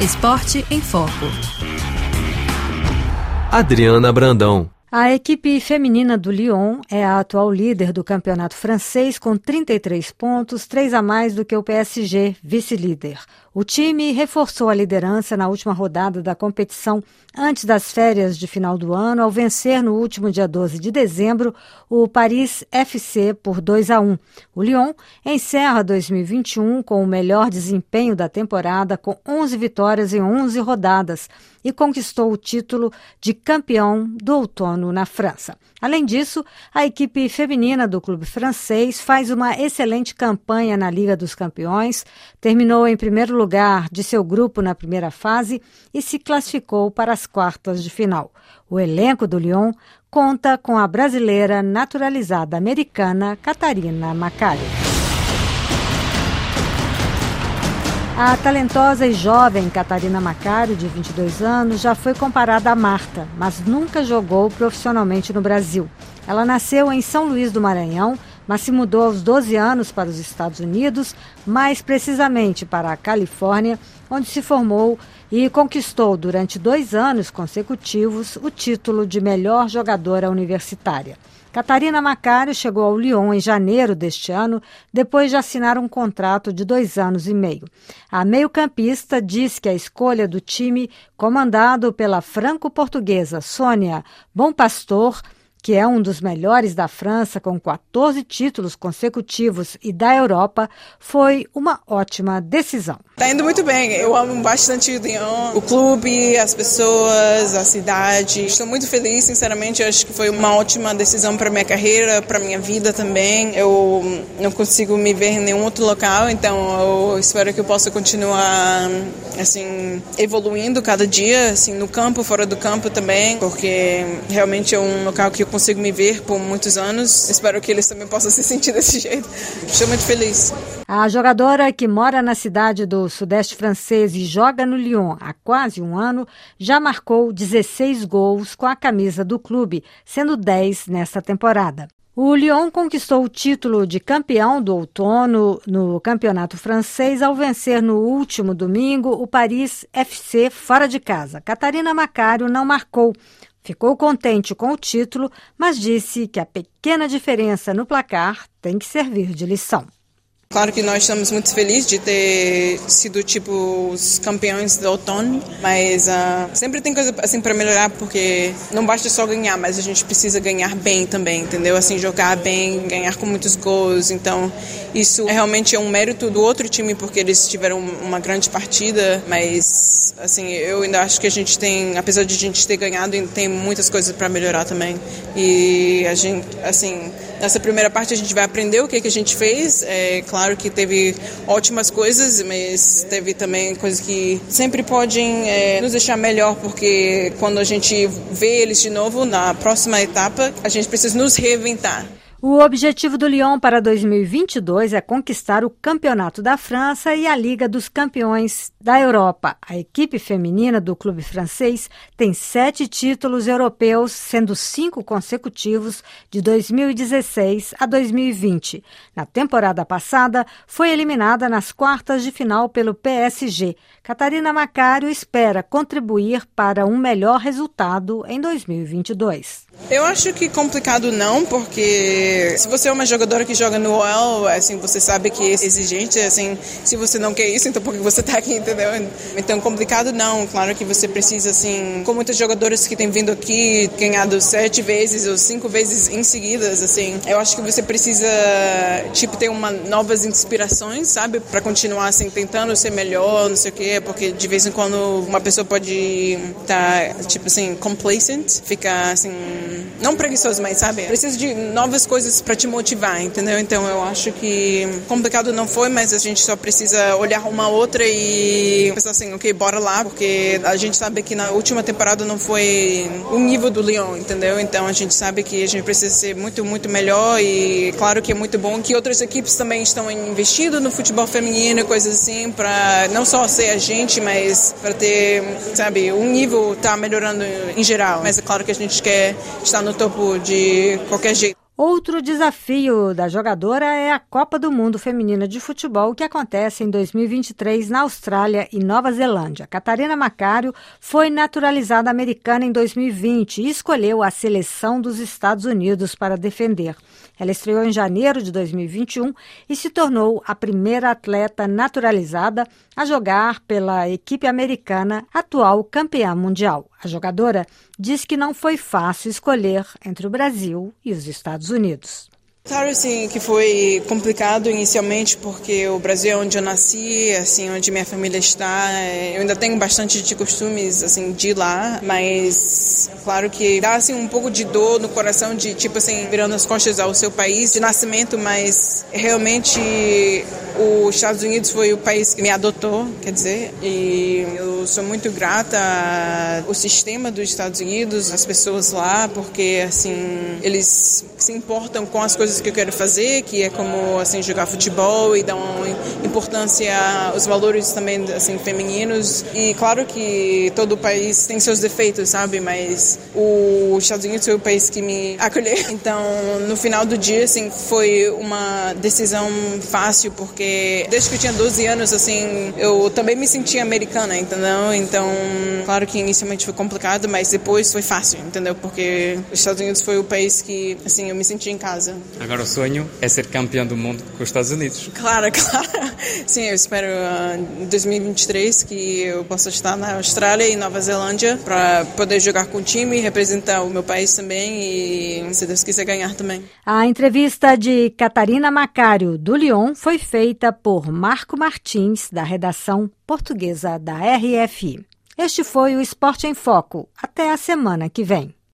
Esporte em Foco. Adriana Brandão. A equipe feminina do Lyon é a atual líder do campeonato francês com 33 pontos, três a mais do que o PSG, vice-líder. O time reforçou a liderança na última rodada da competição antes das férias de final do ano, ao vencer no último dia 12 de dezembro o Paris FC por 2 a 1. O Lyon encerra 2021 com o melhor desempenho da temporada, com 11 vitórias em 11 rodadas, e conquistou o título de campeão do outono na França. Além disso, a equipe feminina do clube francês faz uma excelente campanha na Liga dos Campeões, terminou em primeiro lugar de seu grupo na primeira fase e se classificou para as quartas de final. O elenco do Lyon conta com a brasileira naturalizada americana Catarina Macari. A talentosa e jovem Catarina Macário, de 22 anos, já foi comparada a Marta, mas nunca jogou profissionalmente no Brasil. Ela nasceu em São Luís do Maranhão, mas se mudou aos 12 anos para os Estados Unidos, mais precisamente para a Califórnia, onde se formou e conquistou durante dois anos consecutivos o título de melhor jogadora universitária. Catarina Macário chegou ao Lyon em janeiro deste ano, depois de assinar um contrato de dois anos e meio. A meio-campista diz que a escolha do time, comandado pela franco-portuguesa Sônia Bom Pastor, que é um dos melhores da França, com 14 títulos consecutivos e da Europa, foi uma ótima decisão. Está indo muito bem. Eu amo bastante o Lyon, o clube, as pessoas, a cidade. Estou muito feliz, sinceramente. Acho que foi uma ótima decisão para minha carreira, para minha vida também. Eu não consigo me ver em nenhum outro local, então eu espero que eu possa continuar assim evoluindo cada dia, assim no campo, fora do campo também, porque realmente é um local que eu consigo me ver por muitos anos. Espero que eles também possam se sentir desse jeito. Estou muito feliz. A jogadora que mora na cidade do sudeste francês e joga no Lyon há quase um ano já marcou 16 gols com a camisa do clube, sendo 10 nesta temporada. O Lyon conquistou o título de campeão do outono no campeonato francês ao vencer no último domingo o Paris FC fora de casa. Catarina Macário não marcou. Ficou contente com o título, mas disse que a pequena diferença no placar tem que servir de lição. Claro que nós estamos muito felizes de ter sido tipo os campeões do outono, mas uh, sempre tem coisa assim para melhorar porque não basta só ganhar, mas a gente precisa ganhar bem também, entendeu? Assim jogar bem, ganhar com muitos gols. Então isso é realmente é um mérito do outro time porque eles tiveram uma grande partida, mas assim eu ainda acho que a gente tem, apesar de a gente ter ganhado, tem muitas coisas para melhorar também. E a gente assim Nessa primeira parte a gente vai aprender o que, que a gente fez. É claro que teve ótimas coisas, mas teve também coisas que sempre podem é, nos deixar melhor, porque quando a gente vê eles de novo na próxima etapa, a gente precisa nos reinventar. O objetivo do Lyon para 2022 é conquistar o Campeonato da França e a Liga dos Campeões da Europa. A equipe feminina do clube francês tem sete títulos europeus, sendo cinco consecutivos de 2016 a 2020. Na temporada passada, foi eliminada nas quartas de final pelo PSG. Catarina Macário espera contribuir para um melhor resultado em 2022. Eu acho que complicado não, porque se você é uma jogadora que joga no OL, assim, você sabe que é exigente, assim, se você não quer isso, então por que você está aqui, entendeu? Então complicado não, claro que você precisa, assim, com muitas jogadoras que têm vindo aqui, ganhado sete vezes ou cinco vezes em seguidas, assim, eu acho que você precisa, tipo, ter uma novas inspirações, sabe, para continuar, assim, tentando ser melhor, não sei o quê, porque de vez em quando uma pessoa pode estar, tá, tipo assim, complacent, ficar, assim, não preguiçoso, mas sabe? Precisa de novas coisas para te motivar, entendeu? Então eu acho que complicado não foi, mas a gente só precisa olhar uma outra e pensar assim, ok, bora lá, porque a gente sabe que na última temporada não foi o nível do Lyon, entendeu? Então a gente sabe que a gente precisa ser muito, muito melhor e claro que é muito bom que outras equipes também estão investindo no futebol feminino e coisas assim, para não só ser a gente, mas para ter, sabe, um nível tá melhorando em geral. Mas é claro que a gente quer está no topo de qualquer jeito. Outro desafio da jogadora é a Copa do Mundo Feminina de Futebol, que acontece em 2023 na Austrália e Nova Zelândia. Catarina Macário foi naturalizada americana em 2020 e escolheu a seleção dos Estados Unidos para defender. Ela estreou em janeiro de 2021 e se tornou a primeira atleta naturalizada a jogar pela equipe americana, atual campeã mundial. A jogadora diz que não foi fácil escolher entre o Brasil e os Estados Unidos. Claro, sim, que foi complicado inicialmente porque o Brasil é onde eu nasci, assim, onde minha família está. Eu ainda tenho bastante de costumes, assim, de lá, mas claro que dá, assim, um pouco de dor no coração de, tipo assim, virando as costas ao seu país de nascimento, mas realmente os Estados Unidos foi o país que me adotou, quer dizer, e eu sou muito grata ao sistema dos Estados Unidos, as pessoas lá, porque, assim, eles se importam com as coisas que eu quero fazer, que é como assim jogar futebol e uma importância aos valores também assim femininos. E claro que todo país tem seus defeitos, sabe? Mas os Estados Unidos foi o país que me acolheu. Então, no final do dia, assim, foi uma decisão fácil porque desde que eu tinha 12 anos, assim, eu também me sentia americana, entendeu? Então, claro que inicialmente foi complicado, mas depois foi fácil, entendeu? Porque os Estados Unidos foi o país que, assim, eu me senti em casa. Agora o sonho é ser campeão do mundo com os Estados Unidos. Claro, claro. Sim, eu espero uh, em 2023 que eu possa estar na Austrália e Nova Zelândia para poder jogar com o time, representar o meu país também e, se Deus quiser, ganhar também. A entrevista de Catarina Macário, do Lyon, foi feita por Marco Martins, da redação portuguesa da RFI. Este foi o Esporte em Foco. Até a semana que vem.